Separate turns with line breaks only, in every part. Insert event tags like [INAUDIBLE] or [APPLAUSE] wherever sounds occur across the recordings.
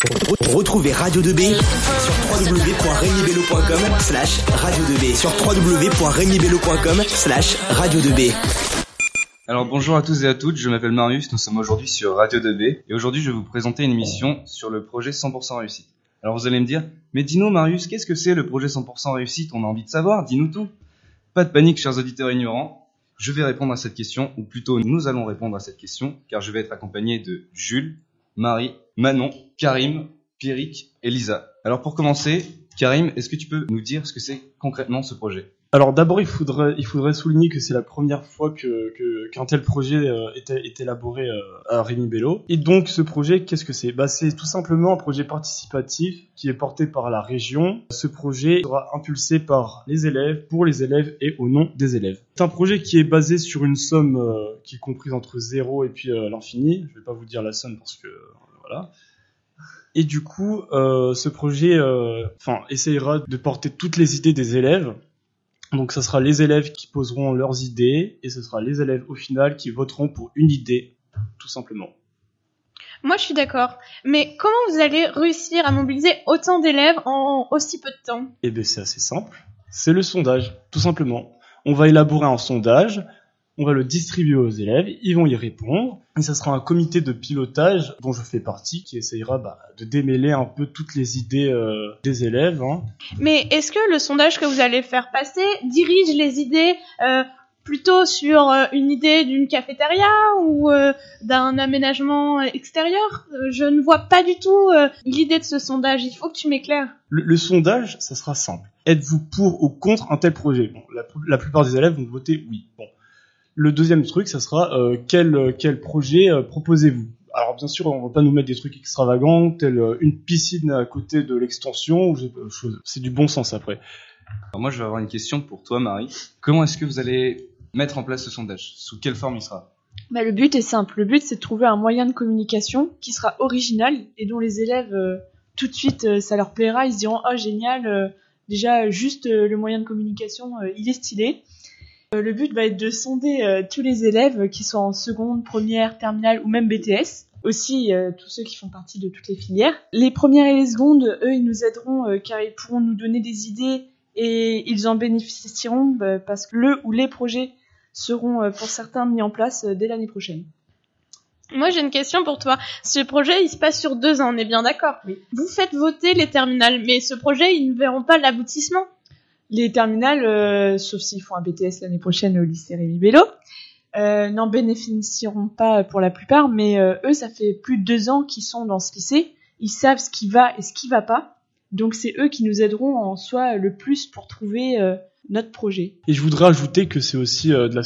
Retrouvez Radio 2B sur www.regnibello.com slash radio 2B sur www.regnibello.com slash radio 2B.
Alors bonjour à tous et à toutes, je m'appelle Marius, nous sommes aujourd'hui sur Radio 2B et aujourd'hui je vais vous présenter une émission sur le projet 100% réussite. Alors vous allez me dire, mais dis-nous Marius, qu'est-ce que c'est le projet 100% réussite? On a envie de savoir, dis-nous tout. Pas de panique chers auditeurs ignorants, je vais répondre à cette question, ou plutôt nous allons répondre à cette question, car je vais être accompagné de Jules, Marie, Manon, Karim, Pierrick et Lisa. Alors pour commencer, Karim, est-ce que tu peux nous dire ce que c'est concrètement ce projet?
Alors d'abord, il faudrait, souligner que c'est la première fois que, qu'un tel projet euh, est, est élaboré euh, à Rémi Bello. Et donc ce projet, qu'est-ce que c'est? Bah, C'est tout simplement un projet participatif qui est porté par la région. Ce projet sera impulsé par les élèves, pour les élèves et au nom des élèves. C'est un projet qui est basé sur une somme euh, qui est comprise entre 0 et puis euh, l'infini. Je vais pas vous dire la somme parce que euh, voilà. Et du coup, euh, ce projet, euh, enfin, essayera de porter toutes les idées des élèves. Donc, ça sera les élèves qui poseront leurs idées, et ce sera les élèves au final qui voteront pour une idée, tout simplement.
Moi, je suis d'accord. Mais comment vous allez réussir à mobiliser autant d'élèves en aussi peu de temps?
Et bien, c'est assez simple. C'est le sondage, tout simplement. On va élaborer un sondage, on va le distribuer aux élèves, ils vont y répondre, et ça sera un comité de pilotage dont je fais partie qui essayera bah, de démêler un peu toutes les idées euh, des élèves. hein.
Mais est-ce que le sondage que vous allez faire passer dirige les idées euh, plutôt sur euh, une idée d'une cafétéria ou euh, d'un aménagement extérieur? Je ne vois pas du tout l'idée de ce sondage. Il faut que tu m'éclaires.
Le, le sondage, ça sera simple. Êtes-vous pour ou contre un tel projet? Bon, la, la plupart des élèves vont voter oui. Bon. Le deuxième truc, ça sera euh, quel, euh, quel projet euh, proposez-vous? Alors bien sûr, on va pas nous mettre des trucs extravagants, tel euh, une piscine à côté de l'extension. ou je- chose- C'est du bon sens après.
Alors moi je vais avoir une question pour toi Marie. Comment est-ce que vous allez mettre en place ce sondage? Sous quelle forme il sera?
Bah, le but est simple. Le but, c'est de trouver un moyen de communication qui sera original et dont les élèves, euh, tout de suite, euh, ça leur plaira. Ils se diront, oh, génial. euh, déjà, juste euh, le moyen de communication, euh, il est stylé. Euh, le but va être de sonder euh, tous les élèves, euh, qui soient en seconde, première, terminale ou même BTS. Aussi, euh, tous ceux qui font partie de toutes les filières. Les premières et les secondes, eux, ils nous aideront euh, car ils pourront nous donner des idées et ils en bénéficieront bah, parce que le ou les projets seront euh, pour certains mis en place dès l'année prochaine.
Moi, j'ai une question pour toi. Ce projet, il se passe sur deux ans, on est bien d'accord
Oui.
Vous faites voter les terminales, mais ce projet, ils ne verront pas l'aboutissement.
Les terminales, euh, sauf s'ils font un BTS l'année prochaine au lycée Rémi Bello, euh, n'en bénéficieront pas pour la plupart, mais euh, eux, ça fait plus de deux ans qu'ils sont dans ce lycée. Ils savent ce qui va et ce qui va pas. Donc c'est eux qui nous aideront en soi le plus pour trouver euh, notre projet.
Et je voudrais ajouter que c'est aussi euh, de, la,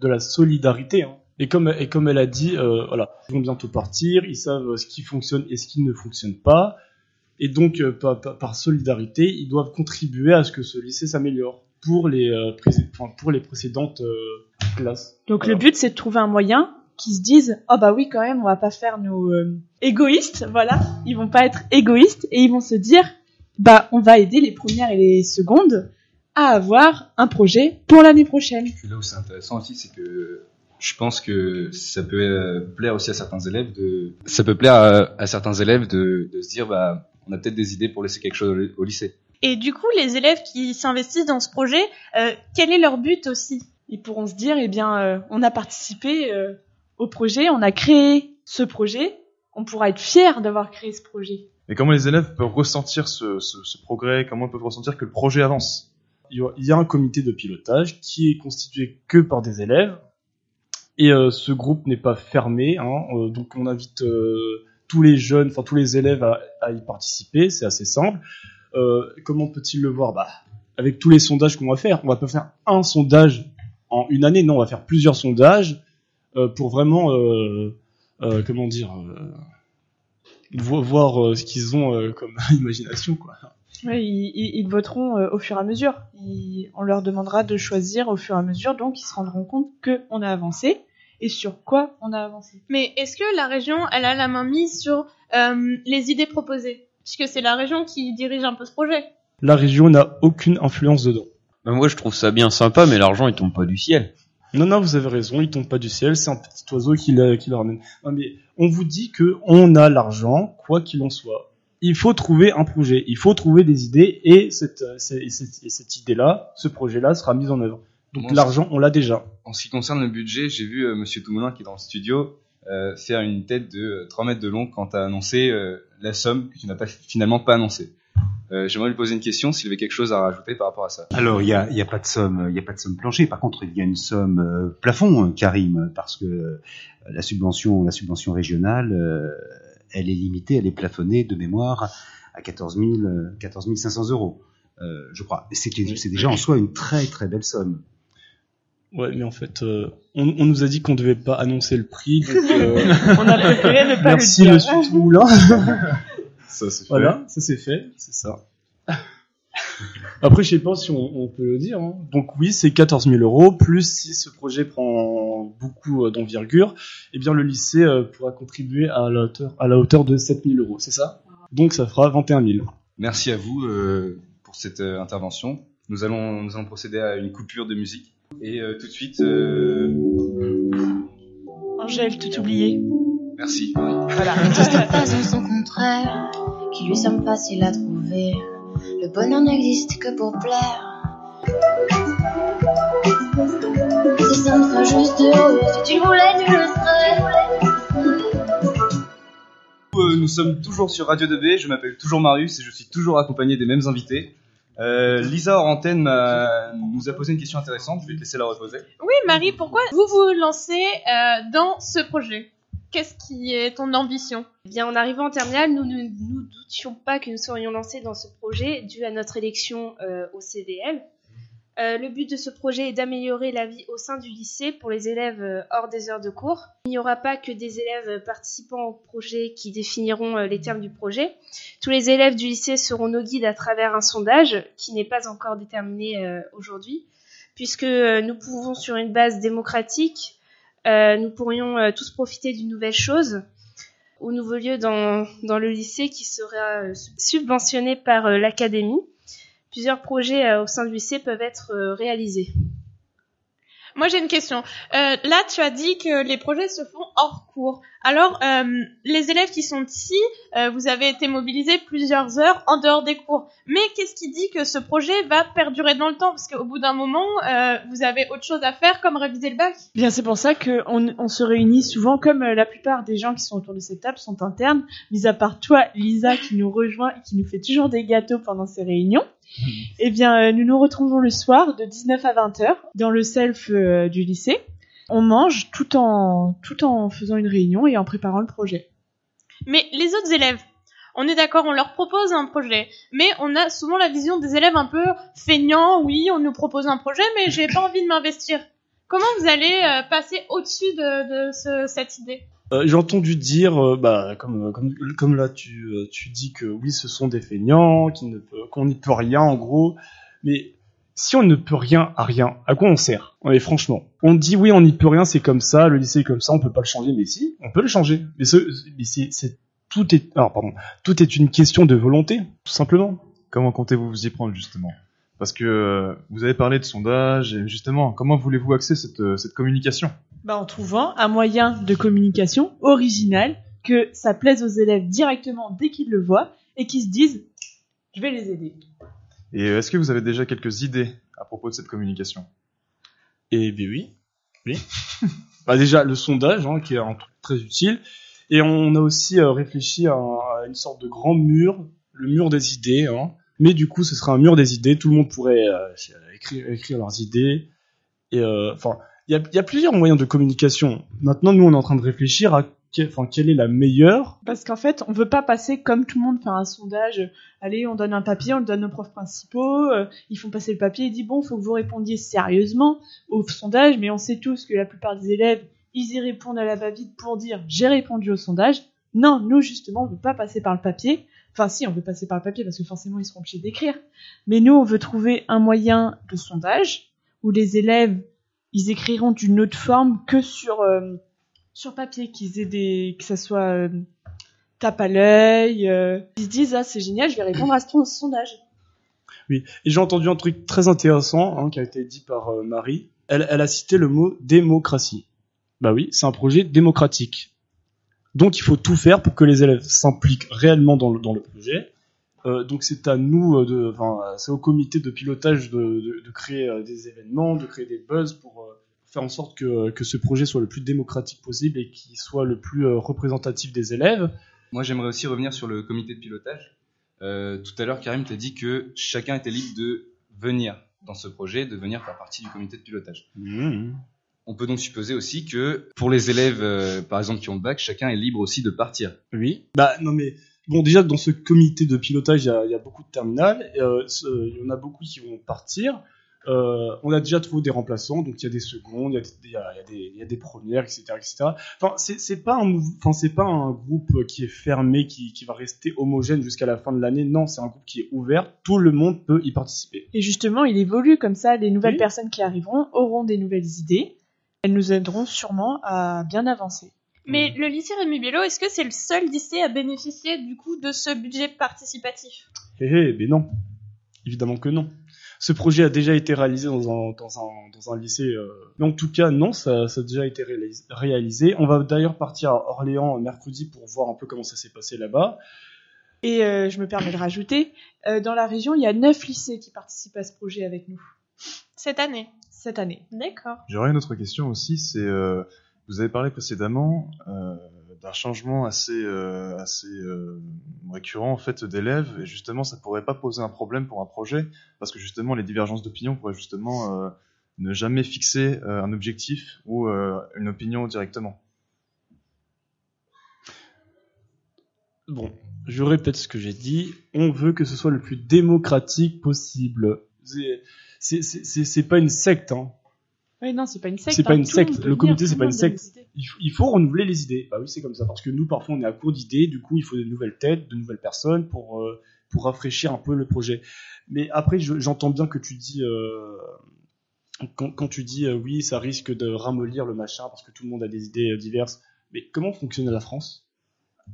de la solidarité. hein. Et comme, et comme elle a dit, euh, voilà, ils vont bientôt partir, ils savent ce qui fonctionne et ce qui ne fonctionne pas. Et donc, euh, par, solidarité, ils doivent contribuer à ce que ce lycée s'améliore pour les, euh, enfin, pour les précédentes euh, classes.
Donc
Voilà.
le but, c'est de trouver un moyen qui se disent oh bah oui quand même on va pas faire nos euh, égoïstes voilà ils vont pas être égoïstes et ils vont se dire bah on va aider les premières et les secondes à avoir un projet pour l'année prochaine
Puis là où c'est intéressant aussi, c'est que je pense que ça peut plaire aussi à certains élèves de, ça peut plaire à, à certains élèves de, de se dire, bah, on a peut-être des idées pour laisser quelque chose au, lycée.
Et du coup, les élèves qui s'investissent dans ce projet, euh, quel est leur but aussi?
Ils pourront se dire eh bien euh, on a participé euh, au projet on a créé ce projet on pourra être fier d'avoir créé ce projet.
Mais comment les élèves peuvent ressentir ce, ce, ce progrès? Comment ils peuvent ressentir que le projet avance?
Il y a- il y a un comité de pilotage qui est constitué que par des élèves. Et euh, ce groupe n'est pas fermé, hein, euh, donc on invite euh, tous les jeunes, enfin tous les élèves à, y participer, c'est assez simple. Euh, comment peut-il le voir? Bah, Avec tous les sondages qu'on va faire, on va pas faire un sondage en une année, non, on va faire plusieurs sondages euh, pour vraiment, euh, comment dire, vo- voir ce qu'ils ont comme [LAUGHS] imagination, quoi.
Ils, voteront au fur et à mesure. On leur demandera de choisir au fur et à mesure, donc ils se rendront compte que on a avancé et sur quoi on a avancé.
Mais est-ce que la région, elle a la main mise sur euh, les idées proposées? Puisque c'est la région qui dirige un peu ce projet.
La région n'a aucune influence dedans.
Ben, moi, je trouve ça bien sympa, mais l'argent, il tombe pas du ciel.
Non, non, vous avez raison, il tombe pas du ciel, c'est un petit oiseau qui le, qui le ramène. Non, mais on vous dit que on a l'argent, quoi qu'il en soit. il faut trouver un projet, il faut trouver des idées et cette, euh, cette, et cette, et cette idée-là, ce projet-là sera mis en œuvre. Donc l'argent, on l'a déjà.
En ce qui concerne le budget, j'ai vu euh, Monsieur Toumoulin qui est dans le studio euh, faire une tête de euh, 3 mètres de long quand tu as annoncé euh, la somme que tu n'as pas finalement pas annoncée. Euh, J'aimerais lui poser une question s'il avait quelque chose à rajouter par rapport à ça.
Alors, il y a, y a pas de somme, il y a pas de somme plancher. Par contre, il y a une somme euh, plafond, euh, Karim, parce que euh, la subvention, la subvention régionale, euh, elle est limitée, elle est plafonnée de mémoire à 14 000, euh, 14 500 euros, euh, je crois. C'est déjà en soi une très très belle somme.
Ouais, mais en fait, euh, on, on nous a dit qu'on devait pas annoncer le prix. Donc, [LAUGHS] euh,
On a préféré ne pas
merci
le dire.
Monsieur Toumoulin. [LAUGHS]
Ça, c'est fait.
Voilà, ça c'est fait, c'est ça. [LAUGHS] Après, je sais pas si on, on peut le dire. hein. Donc oui, c'est 14 000 euros, plus si ce projet prend beaucoup euh, d'envergure, eh bien le lycée euh, pourra contribuer à la hauteur, à la hauteur de 7 000 euros, c'est ça? Donc ça fera 21 000.
Merci à vous euh, pour cette euh, intervention. Nous allons, nous allons procéder à une coupure de musique. Et euh, tout de suite, euh,
Angèle, tout oublié.
merci.
Voilà. [LAUGHS]
pas en son contraire, qui lui semble facile à trouver. Le bonheur n'existe que pour plaire. Si ça me ferait juste heureux, si tu voulais, tu le serais.
Euh, nous sommes toujours sur Radio 2B, je m'appelle toujours Marius et je suis toujours accompagné des mêmes invités. Euh, Lisa m'a- nous a posé une question intéressante, je vais te laisser la reposer.
Oui, Marie, pourquoi vous vous lancez euh, dans ce projet? Qu'est-ce qui est ton ambition?
Eh bien, en arrivant en terminale, nous ne nous doutions pas que nous serions lancés dans ce projet dû à notre élection euh, au CVL. Euh, le but de ce projet est d'améliorer la vie au sein du lycée pour les élèves euh, hors des heures de cours. Il n'y aura pas que des élèves participant au projet qui définiront euh, les termes du projet. Tous les élèves du lycée seront nos guides à travers un sondage qui n'est pas encore déterminé euh, aujourd'hui, puisque euh, nous pouvons sur une base démocratique, euh, nous pourrions euh, tous profiter d'une nouvelle chose au nouveau lieu dans, dans le lycée qui sera euh, subventionné par euh, l'académie. Plusieurs projets euh, au sein du lycée peuvent être euh, réalisés.
Moi, j'ai une question. Euh, là, tu as dit que les projets se font hors cours. Alors, euh, les élèves qui sont ici, euh, vous avez été mobilisés plusieurs heures en dehors des cours. Mais qu'est-ce qui dit que ce projet va perdurer dans le temps? Parce qu'au bout d'un moment, euh, vous avez autre chose à faire, comme réviser le bac.
Bien, c'est pour ça qu'on on se réunit souvent, comme la plupart des gens qui sont autour de cette table sont internes, mis à part toi, Lisa, qui nous rejoint et qui nous fait toujours des gâteaux pendant ces réunions. Eh bien, euh, nous nous retrouvons le soir de 19 à 20 heures dans le self euh, du lycée. On mange tout en, tout en faisant une réunion et en préparant le projet.
Mais les autres élèves, on est d'accord, on leur propose un projet, mais on a souvent la vision des élèves un peu feignants. Oui, on nous propose un projet, mais j'ai pas envie de m'investir. Comment vous allez euh, passer au-dessus de, de ce- cette idée?
Euh, J'ai entendu dire, euh, bah, comme, comme là tu, euh, dis que oui, ce sont des feignants, qui ne peut- qu'on n'y peut rien en gros, mais si on ne peut rien à rien, à quoi on sert? Ouais, franchement, on dit oui, on n'y peut rien, c'est comme ça, le lycée est comme ça, on peut pas le changer, mais si, on peut le changer. Mais, ce, mais c'est, tout alors pardon, tout est une question de volonté, tout simplement.
Comment comptez-vous vous y prendre justement? Parce que euh, vous avez parlé de sondage et justement, comment voulez-vous axer cette, euh, cette communication?
Bah, en trouvant un moyen de communication original que ça plaise aux élèves directement dès qu'ils le voient et qu'ils se disent je vais les aider.
Et euh, est-ce que vous avez déjà quelques idées à propos de cette communication?
Et bien oui, oui. [LAUGHS] bah déjà le sondage, hein, qui est un truc très utile, et on a aussi euh, réfléchi à, à une sorte de grand mur, le mur des idées. Hein. Mais du coup, ce sera un mur des idées. Tout le monde pourrait euh, écrire, leurs idées. Et euh, enfin, il y a, plusieurs moyens de communication. Maintenant, nous, on est en train de réfléchir à quelle est la meilleure.
Parce qu'en fait, on veut pas passer comme tout le monde faire un sondage. Allez, on donne un papier, on le donne aux profs principaux, euh, ils font passer le papier et dit bon, faut que vous répondiez sérieusement au sondage, mais on sait tous que la plupart des élèves, ils y répondent à la va-vite pour dire j'ai répondu au sondage. Non, nous justement, on veut pas passer par le papier. Enfin, si, on veut passer par le papier parce que forcément ils seront obligés d'écrire. Mais nous, on veut trouver un moyen de sondage où les élèves, ils écriront d'une autre forme que sur euh, sur papier, qu'ils aient des, que ça soit euh, tape à l'œil, euh, ils se disent ah c'est génial, je vais répondre à ce sondage.
Oui. Et j'ai entendu un truc très intéressant hein, qui a été dit par euh, Marie. Elle, elle a cité le mot démocratie. Bah oui, c'est un projet démocratique. Donc il faut tout faire pour que les élèves s'impliquent réellement dans le, dans le projet. Euh, donc c'est à nous, euh, de, enfin c'est au comité de pilotage de, de, de créer euh, des événements, de créer des buzz pour euh, faire en sorte que, que ce projet soit le plus démocratique possible et qu'il soit le plus euh, représentatif des élèves.
Moi, j'aimerais aussi revenir sur le comité de pilotage. Tout à l'heure, Karim t'a dit que chacun était libre de venir dans ce projet, de venir faire partie du comité de pilotage. On peut donc supposer aussi que pour les élèves, euh, par exemple, qui ont le bac, chacun est libre aussi de partir.
Oui. Bah non mais bon déjà dans ce comité de pilotage il y a, il y a beaucoup de terminales. et, euh, il y en a beaucoup qui vont partir. Euh, on a déjà trouvé des remplaçants, donc il y a des secondes, il y a des, il y a, il y a des, il y a des premières, etc., etc. Enfin, c'est pas un, enfin c'est pas un groupe qui est fermé, qui, qui va rester homogène jusqu'à la fin de l'année. Non, c'est un groupe qui est ouvert. Tout le monde peut y participer.
Et justement, il évolue comme ça. Les nouvelles
Oui.
personnes qui arriveront auront des nouvelles idées. Elles nous aideront sûrement à bien avancer.
Mais le lycée Rémi Bello, est-ce que c'est le seul lycée à bénéficier du coup de ce budget participatif?
Hé hé, mais non. Évidemment que non. Ce projet a déjà été réalisé dans un, dans un, dans un lycée. euh, Mais en tout cas, non, ça, ça a déjà été réalis- réalisé. On va d'ailleurs partir à Orléans mercredi pour voir un peu comment ça s'est passé là-bas.
Et euh, je me permets de rajouter, euh, dans la région, il y a neuf lycées qui participent à ce projet avec nous
cette année?
Cette année.
D'accord.
J'aurais une autre question aussi, c'est euh, vous avez parlé précédemment euh, d'un changement assez euh, assez euh, récurrent en fait d'élèves et justement ça pourrait pas poser un problème pour un projet parce que justement les divergences d'opinion pourraient justement euh, ne jamais fixer euh, un objectif ou euh, une opinion directement.
Bon, je répète ce que j'ai dit. On veut que ce soit le plus démocratique possible. C'est- pas une secte, hein.
Oui, non, c'est pas une secte.
C'est pas
hein,
une secte. Le comité, c'est pas une secte. Il faut, il faut renouveler les idées. Bah oui, c'est comme ça. Parce que nous, parfois, on est à court d'idées. Du coup, il faut de nouvelles têtes, de nouvelles personnes pour, euh, pour rafraîchir un peu le projet. Mais après, je- j'entends bien que tu dis, euh, quand, quand tu dis, euh, oui, ça risque de ramollir le machin parce que tout le monde a des idées euh, diverses. Mais comment fonctionne la France?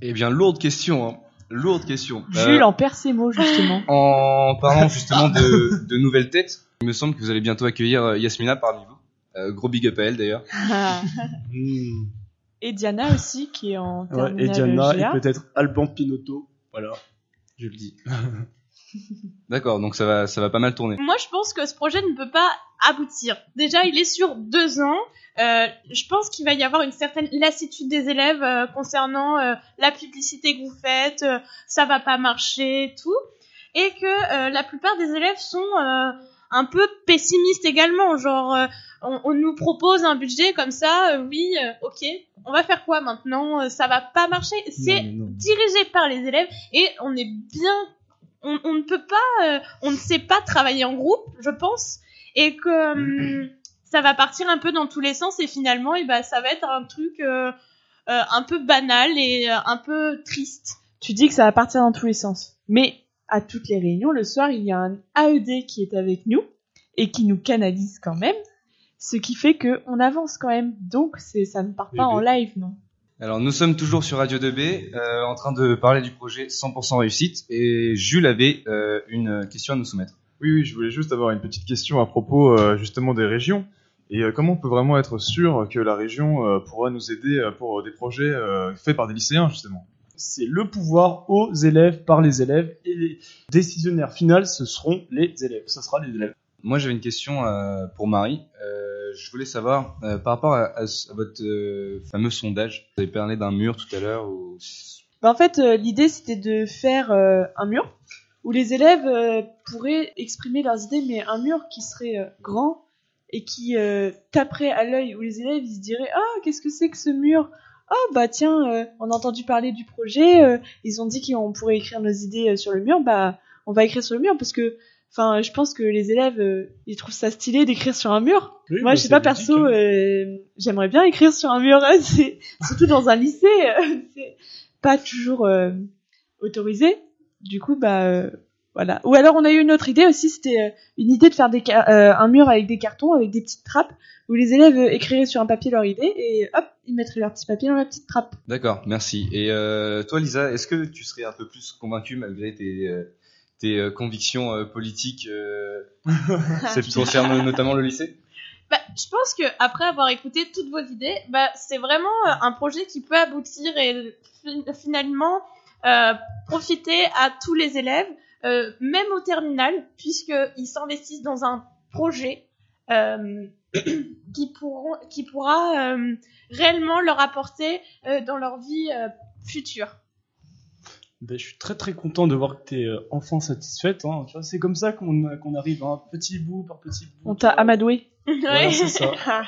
Eh bien, lourde question, hein. Lourde question.
Jules
Euh,
en perd ses mots, justement.
En parlant justement de, de nouvelles têtes, il me semble que vous allez bientôt accueillir euh, Yasmina parmi vous. Euh, gros big up à elle d'ailleurs. [LAUGHS]
Hmm.
et Diana aussi, qui est en
Ouais,
terminale
Et Diana,
GA.
et peut-être Alban Pinotto. Voilà, je le dis. [LAUGHS]
D'accord, donc ça va, ça va pas mal tourner.
Moi, je pense que ce projet ne peut pas aboutir. Déjà, il est sur deux ans. Euh, je pense qu'il va y avoir une certaine lassitude des élèves euh, concernant euh, la publicité que vous faites, euh, ça va pas marcher, tout, et que euh, la plupart des élèves sont euh, un peu pessimistes également. Genre, euh, on, on nous propose un budget comme ça, euh, oui, euh, ok, on va faire quoi maintenant Euh, Ça va pas marcher. C'est dirigé par les élèves et on est bien on, on ne peut pas euh, on ne sait pas travailler en groupe je pense et que hum, ça va partir un peu dans tous les sens et finalement et ben ça va être un truc euh, euh, un peu banal et euh, un peu triste
Tu dis que ça va partir dans tous les sens. Mais à toutes les réunions, le soir, il y a un AED qui est avec nous et qui nous canalise quand même. Ce qui fait que on avance quand même. Donc, ça ne part pas en live, non?
Alors nous sommes toujours sur Radio 2B, euh, en train de parler du projet 100% réussite, et Jules avait euh, une question à nous soumettre.
Oui, oui, je voulais juste avoir une petite question à propos euh, justement des régions. Et euh, comment on peut vraiment être sûr que la région euh, pourra nous aider euh, pour des projets euh, faits par des lycéens justement?
C'est le pouvoir aux élèves, par les élèves, et les décisionnaires finaux, ce seront les élèves. Ce sera les élèves.
Moi j'avais une question euh, pour Marie. Euh, je voulais savoir, euh, par rapport à, à ce- à votre euh, fameux sondage, vous avez parlé d'un mur tout à l'heure, ou...
Bah, en fait, euh, l'idée, c'était de faire euh, un mur où les élèves euh, pourraient exprimer leurs idées, mais un mur qui serait euh, grand et qui euh, taperait à l'œil, où les élèves ils se diraient Ah, qu'est-ce que c'est que ce mur? Oh, bah tiens, euh, on a entendu parler du projet, euh, ils ont dit qu'on pourrait écrire nos idées euh, sur le mur, bah on va écrire sur le mur parce que. Enfin, je pense que les élèves, euh, ils trouvent ça stylé d'écrire sur un mur.
Oui,
Moi,
bah,
je sais pas, perso,
hein.
euh, j'aimerais bien écrire sur un mur, hein, [LAUGHS] c'est surtout dans un lycée, euh, c'est pas toujours euh, autorisé. Du coup, bah euh, voilà. Ou alors, on a eu une autre idée aussi, c'était euh, une idée de faire des euh, un mur avec des cartons, avec des petites trappes, où les élèves euh, écriraient sur un papier leur idée et hop, ils mettraient leur petit papier dans la petite trappe.
D'accord, merci. Et euh, toi Lisa, est-ce que tu serais un peu plus convaincue malgré tes, tes euh, convictions euh, politiques euh, [LAUGHS] qui concernent notamment le lycée?
Bah, je pense que après avoir écouté toutes vos idées, bah, c'est vraiment un projet qui peut aboutir et fi- finalement euh, profiter à tous les élèves, euh, même au terminal, puisqu'ils s'investissent dans un projet euh, [CLEARS THROAT] qui, pourront, qui pourra euh, réellement leur apporter euh, dans leur vie euh, future.
Ben, je suis très très content de voir que t'es euh, enfin satisfaite. Hein. Tu vois, C'est comme ça qu'on qu'on arrive, hein, petit bout par petit bout.
On t'a amadoué.
Voilà,
Ouais.
c'est ça. [LAUGHS]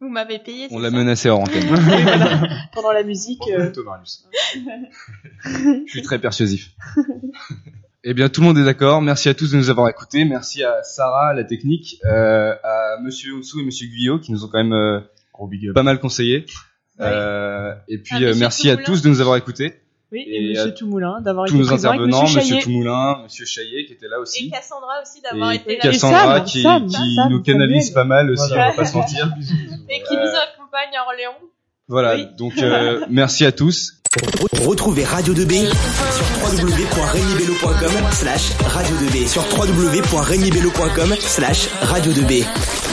Vous m'avez payé.
On l'a menacé hors antenne. [LAUGHS] [LAUGHS]
Pendant la musique. euh, [LAUGHS]
Je suis très persuasif. Eh bien, tout le monde est d'accord. Merci à tous de nous avoir écoutés. Merci à Sarah, à la technique, euh, à Monsieur Oussou et Monsieur Guyot qui nous ont quand même euh, pas mal conseillé. Euh, et puis, euh,
Monsieur
merci à tous de nous avoir écoutés.
Oui,
Et
et, Monsieur Toumoulin d'avoir
Tous
été
nos
présent avec
intervenants,
Monsieur
Monsieur
Chaillet.
Toumoulin, Monsieur Chaillet qui était là aussi.
Et Cassandra aussi d'avoir été là.
Cassandra
Sam,
qui,
Sam,
qui
Sam,
nous canalise pas mal aussi,
Voilà.
on va pas se mentir. [LAUGHS]
Et qui
Euh,
nous accompagne à Orléans.
Voilà,
Oui.
donc euh, merci à tous.
Retrouvez Radio 2B sur www.regnibello.com slash radio 2B sur www.regnibello.com slash radio 2B.